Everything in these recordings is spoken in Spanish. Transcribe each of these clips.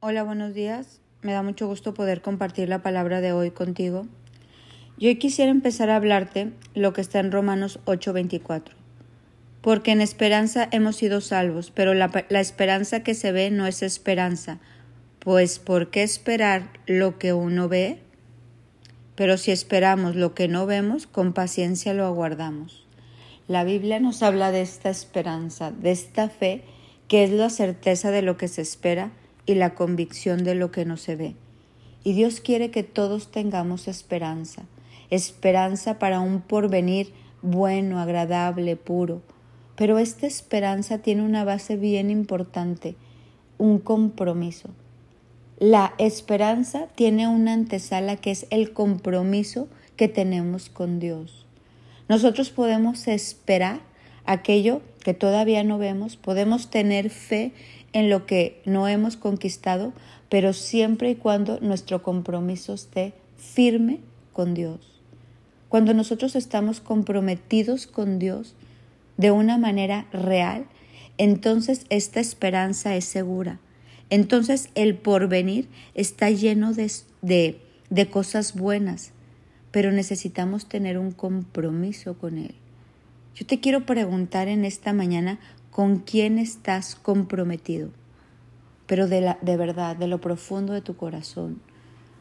Hola, buenos días. Me da mucho gusto poder compartir la palabra de hoy contigo. Yo hoy quisiera empezar a hablarte lo que está en Romanos 8:24. Porque en esperanza hemos sido salvos, pero la, la, esperanza que se ve no es esperanza. Pues ¿por qué esperar lo que uno ve? Pero si esperamos lo que no vemos, con paciencia lo aguardamos. La Biblia nos habla de esta esperanza, de esta fe, que es la certeza de lo que se espera y la convicción de lo que no se ve. Y Dios quiere que todos tengamos esperanza, esperanza para un porvenir bueno, agradable, puro. Pero esta esperanza tiene una base bien importante, un compromiso. La esperanza tiene una antesala que es el compromiso que tenemos con Dios. Nosotros podemos esperar aquello que todavía no vemos, podemos tener fe en lo que no hemos conquistado, pero siempre y cuando nuestro compromiso esté firme con Dios. Cuando nosotros estamos comprometidos con Dios de una manera real, entonces esta esperanza es segura. Entonces el porvenir está lleno de, de, de cosas buenas, pero necesitamos tener un compromiso con Él. Yo te quiero preguntar en esta mañana con quién estás comprometido, pero de, la, de verdad, de lo profundo de tu corazón.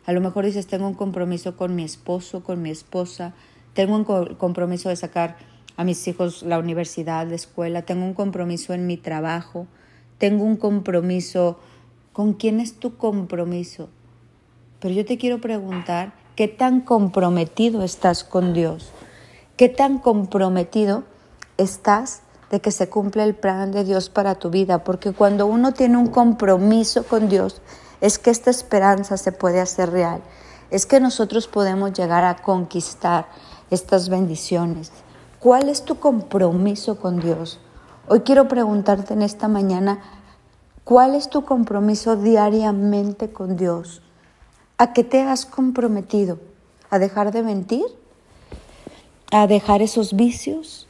A lo mejor dices, tengo un compromiso con mi esposo, con mi esposa, tengo un compromiso de sacar a mis hijos la universidad, la escuela, tengo un compromiso en mi trabajo, tengo un compromiso. ¿Con quién es tu compromiso? Pero yo te quiero preguntar, ¿qué tan comprometido estás con Dios? ¿Qué tan comprometido estás de que se cumpla el plan de Dios para tu vida, porque cuando uno tiene un compromiso con Dios, es que esta esperanza se puede hacer real, es que nosotros podemos llegar a conquistar estas bendiciones. ¿Cuál es tu compromiso con Dios? Hoy quiero preguntarte en esta mañana, ¿cuál es tu compromiso diariamente con Dios? ¿A qué te has comprometido? ¿A dejar de mentir? ¿A dejar esos vicios?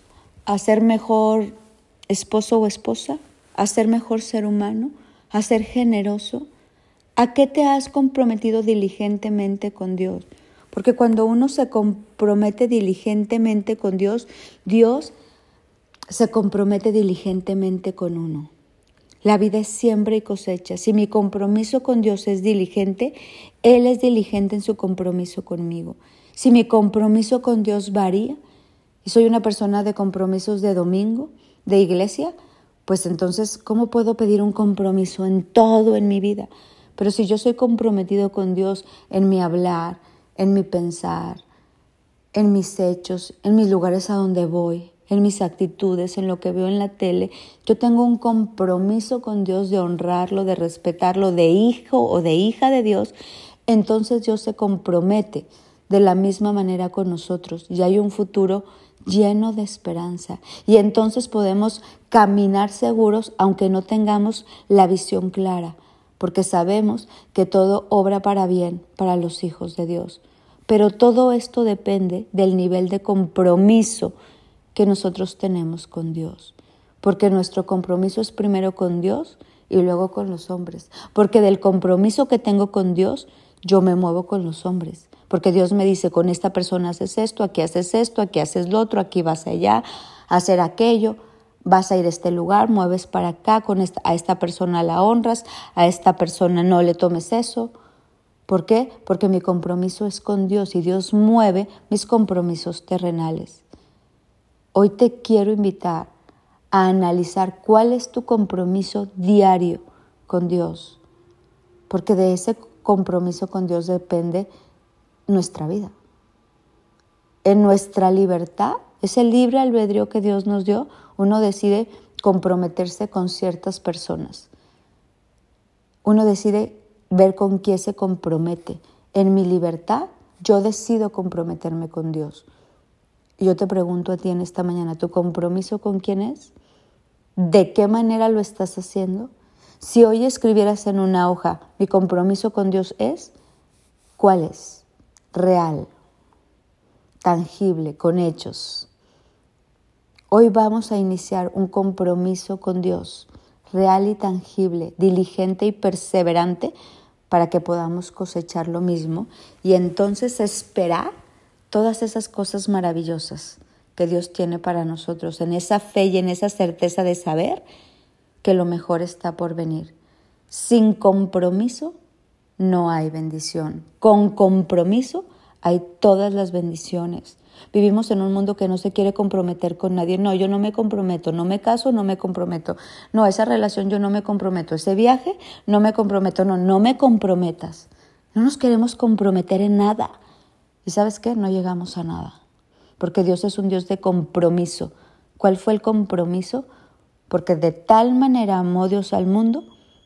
A ser mejor esposo o esposa, a ser mejor ser humano, a ser generoso? ¿A qué te has comprometido diligentemente con Dios? Porque cuando uno se compromete diligentemente con Dios, Dios se compromete diligentemente con uno. La vida es siembra y cosecha. Si mi compromiso con Dios es diligente, Él es diligente en su compromiso conmigo. Si mi compromiso con Dios varía, y soy una persona de compromisos de domingo, de iglesia, pues entonces, ¿cómo puedo pedir un compromiso en todo en mi vida? Pero si yo soy comprometido con Dios en mi hablar, en mi pensar, en mis hechos, en mis lugares a donde voy, en mis actitudes, en lo que veo en la tele, yo tengo un compromiso con Dios de honrarlo, de respetarlo, de hijo o de hija de Dios, entonces Dios se compromete de la misma manera con nosotros y hay un futuro lleno de esperanza. Y entonces podemos caminar seguros aunque no tengamos la visión clara, porque sabemos que todo obra para bien para los hijos de Dios. Pero todo esto depende del nivel de compromiso que nosotros tenemos con Dios, porque nuestro compromiso es primero con Dios y luego con los hombres, porque del compromiso que tengo con Dios, yo me muevo con los hombres. Porque Dios me dice, con esta persona haces esto, aquí haces esto, aquí haces lo otro, aquí vas allá, hacer aquello, vas a ir a este lugar, mueves para acá, con esta, a esta persona la honras, a esta persona no le tomes eso. ¿Por qué? Porque mi compromiso es con Dios y Dios mueve mis compromisos terrenales. Hoy te quiero invitar a analizar cuál es tu compromiso diario con Dios, porque de ese compromiso con Dios depende nuestra vida. En nuestra libertad, ese libre albedrío que Dios nos dio, uno decide comprometerse con ciertas personas. Uno decide ver con quién se compromete. En mi libertad, yo decido comprometerme con Dios. Yo te pregunto a ti en esta mañana, ¿tu compromiso con quién es? ¿De qué manera lo estás haciendo? Si hoy escribieras en una hoja, mi compromiso con Dios es, ¿cuál es? Real, tangible, con hechos. Hoy vamos a iniciar un compromiso con Dios real y tangible, diligente y perseverante para que podamos cosechar lo mismo y entonces esperar todas esas cosas maravillosas que Dios tiene para nosotros, en esa fe y en esa certeza de saber que lo mejor está por venir. Sin compromiso no hay bendición. Con compromiso hay todas las bendiciones. Vivimos en un mundo que no se quiere comprometer con nadie. No, yo no me comprometo, no me caso, no me comprometo. No, esa relación yo no me comprometo. Ese viaje no me comprometo. No, no me comprometas. No nos queremos comprometer en nada. ¿Y sabes qué? No llegamos a nada. Porque Dios es un Dios de compromiso. ¿Cuál fue el compromiso? Porque de tal manera amó Dios al mundo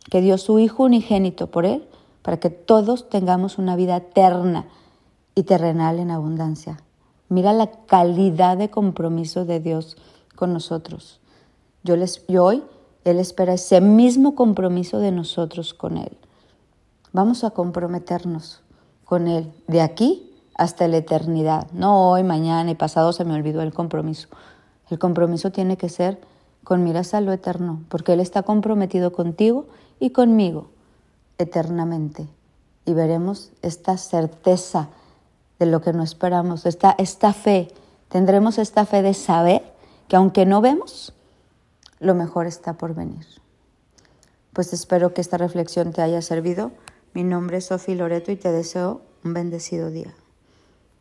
que dio su Hijo unigénito por Él para que todos tengamos una vida eterna y terrenal en abundancia. Mira la calidad de compromiso de Dios con nosotros. Yo, les, hoy Él espera ese mismo compromiso de nosotros con Él. Vamos a comprometernos con Él de aquí hasta la eternidad. No hoy, mañana y pasado se me olvidó el compromiso. El compromiso tiene que ser con miras a lo eterno, porque Él está comprometido contigo y conmigo eternamente. Y veremos esta certeza de lo que no esperamos, esta, esta fe. Tendremos esta fe de saber que aunque no vemos, lo mejor está por venir. Pues espero que esta reflexión te haya servido. Mi nombre es Sofi Loreto y te deseo un bendecido día.